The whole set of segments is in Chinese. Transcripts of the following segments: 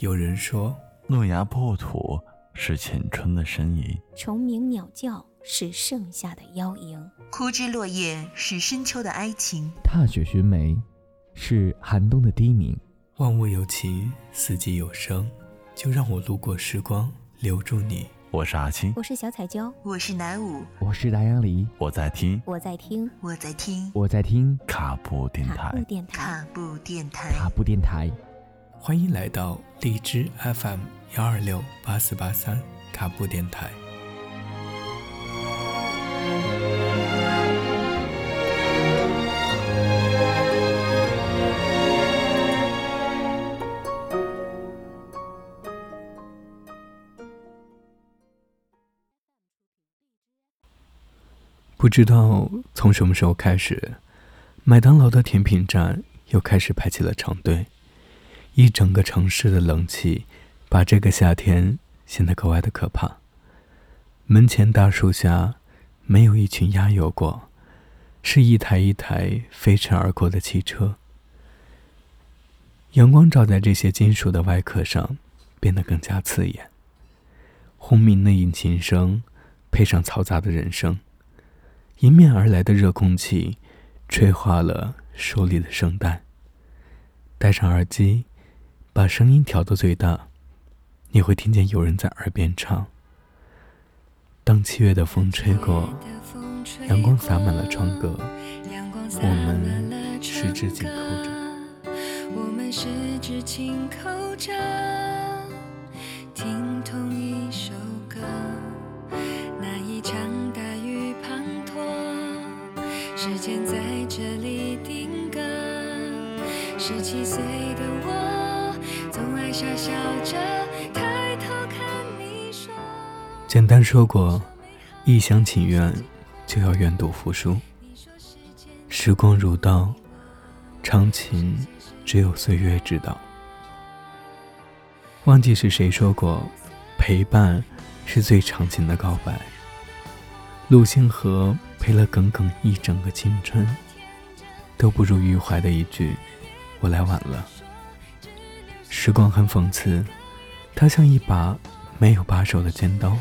有人说，诺亚破土是浅春的呻吟，虫鸣鸟叫是盛夏的邀迎，枯枝落叶是深秋的哀情，踏雪寻梅是寒冬的低鸣。万物有情，四季有声，就让我路过时光，留住你。我是阿青，我是小彩椒，我是南舞，我是达杨梨，我在听，我在听，我在听，我在听卡布电卡布。电台。卡布电台。卡布电台。欢迎来到荔枝 FM 幺二六八四八三卡布电台。不知道从什么时候开始，麦当劳的甜品站又开始排起了长队。一整个城市的冷气，把这个夏天显得格外的可怕。门前大树下，没有一群鸭游过，是一台一台飞驰而过的汽车。阳光照在这些金属的外壳上，变得更加刺眼。轰鸣的引擎声，配上嘈杂的人声，迎面而来的热空气，吹化了手里的圣诞。戴上耳机。把声音调到最大，你会听见有人在耳边唱。当七月的风吹过，阳光洒满了窗格，我们十指紧扣着。我们十指紧扣着，听同一首歌。那一场大雨滂沱，时间在这里定格。十七岁的我，傻笑着抬头看你说。简单说过，一厢情愿就要愿赌服输。时光如刀，长情只有岁月知道。忘记是谁说过，陪伴是最长情的告白。陆星河陪了耿耿一整个青春，都不如余淮的一句“我来晚了”。时光很讽刺，它像一把没有把手的尖刀，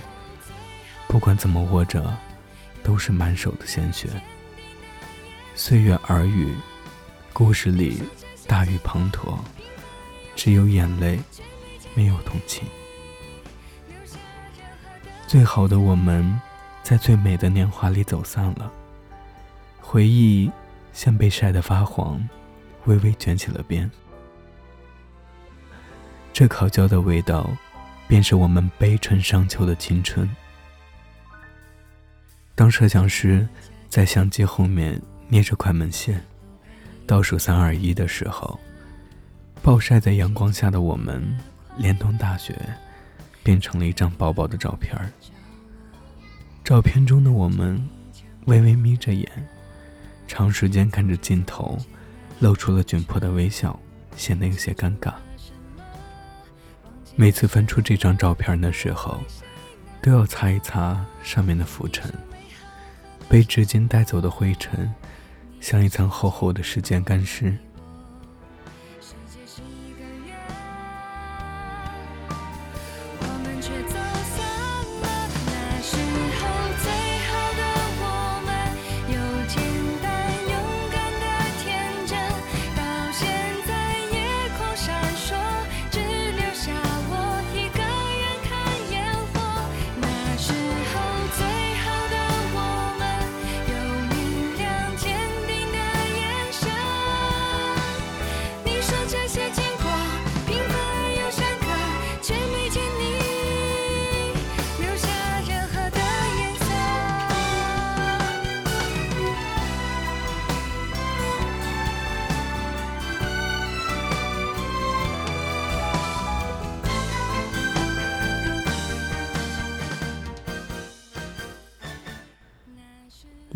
不管怎么握着，都是满手的鲜血。岁月耳语，故事里大雨滂沱，只有眼泪，没有同情。最好的我们，在最美的年华里走散了，回忆像被晒得发黄，微微卷起了边。这烤焦的味道，便是我们悲春伤秋的青春。当摄像师在相机后面捏着快门线，倒数三二一的时候，暴晒在阳光下的我们，连同大雪，变成了一张薄薄的照片。照片中的我们，微微眯着眼，长时间看着镜头，露出了窘迫的微笑，显得有些尴尬。每次翻出这张照片的时候，都要擦一擦上面的浮尘。被纸巾带走的灰尘，像一层厚厚的时间干尸。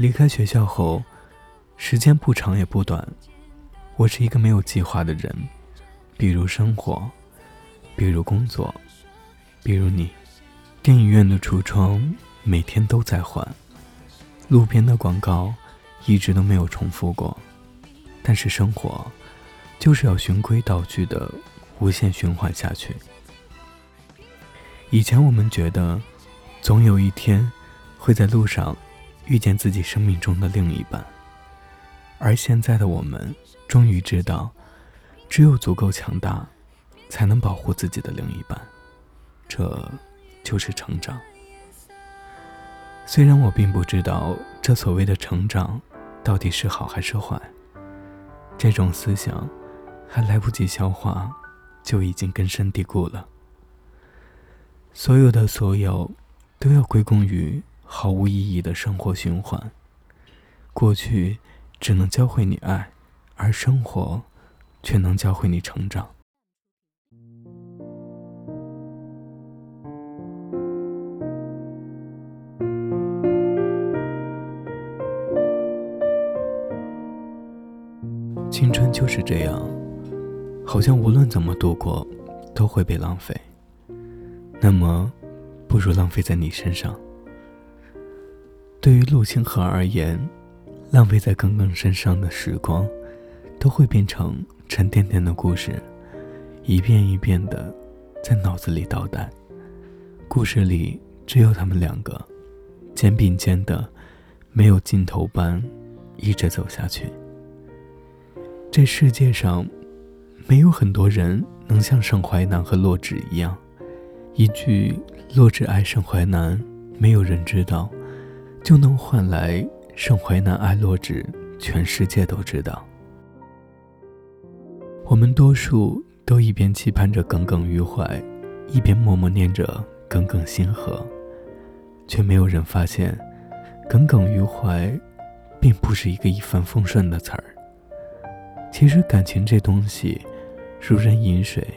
离开学校后，时间不长也不短。我是一个没有计划的人，比如生活，比如工作，比如你。电影院的橱窗每天都在换，路边的广告一直都没有重复过。但是生活，就是要循规蹈矩的无限循环下去。以前我们觉得，总有一天会在路上遇见自己生命中的另一半，而现在的我们终于知道，只有足够强大，才能保护自己的另一半，这就是成长。虽然我并不知道这所谓的成长到底是好还是坏，这种思想还来不及消化，就已经根深蒂固了。所有的所有，都要归功于毫无意义的生活循环。过去只能教会你爱，而生活却能教会你成长。青春就是这样，好像无论怎么度过，都会被浪费。那么，不如浪费在你身上。对于陆星河而言，浪费在耿耿身上的时光，都会变成沉甸甸的故事，一遍一遍的在脑子里倒带。故事里只有他们两个，肩并肩的，没有尽头般一直走下去。这世界上，没有很多人能像盛淮南和洛枳一样。一句“洛枳爱盛淮南”，没有人知道，就能换来盛淮南爱洛枳，全世界都知道。我们多数都一边期盼着耿耿于怀，一边默默念着“耿耿星河”，却没有人发现，“耿耿于怀”并不是一个一帆风顺的词儿。其实感情这东西，如人饮水，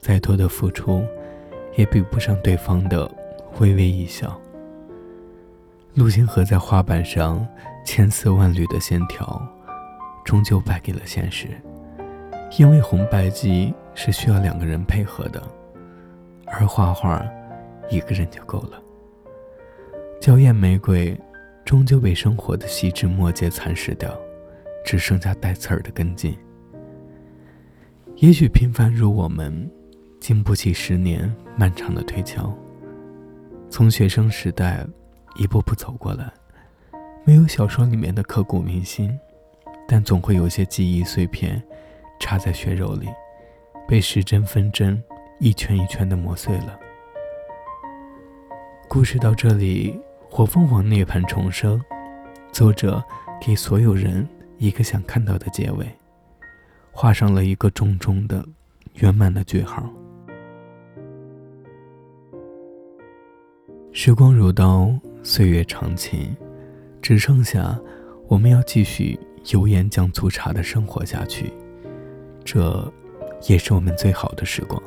再多的付出。也比不上对方的微微一笑。陆星河在画板上千丝万缕的线条，终究败给了现实，因为红白机是需要两个人配合的，而画画一个人就够了。娇艳玫瑰终究被生活的细枝末节蚕食掉，只剩下带刺儿的根茎。也许平凡如我们。经不起十年漫长的推敲。从学生时代一步步走过来，没有小说里面的刻骨铭心，但总会有些记忆碎片插在血肉里，被时针分针一圈一圈的磨碎了。故事到这里，火凤凰涅槃重生，作者给所有人一个想看到的结尾，画上了一个重重的、圆满的句号。时光如刀，岁月长情，只剩下我们要继续油盐酱醋茶的生活下去，这也是我们最好的时光。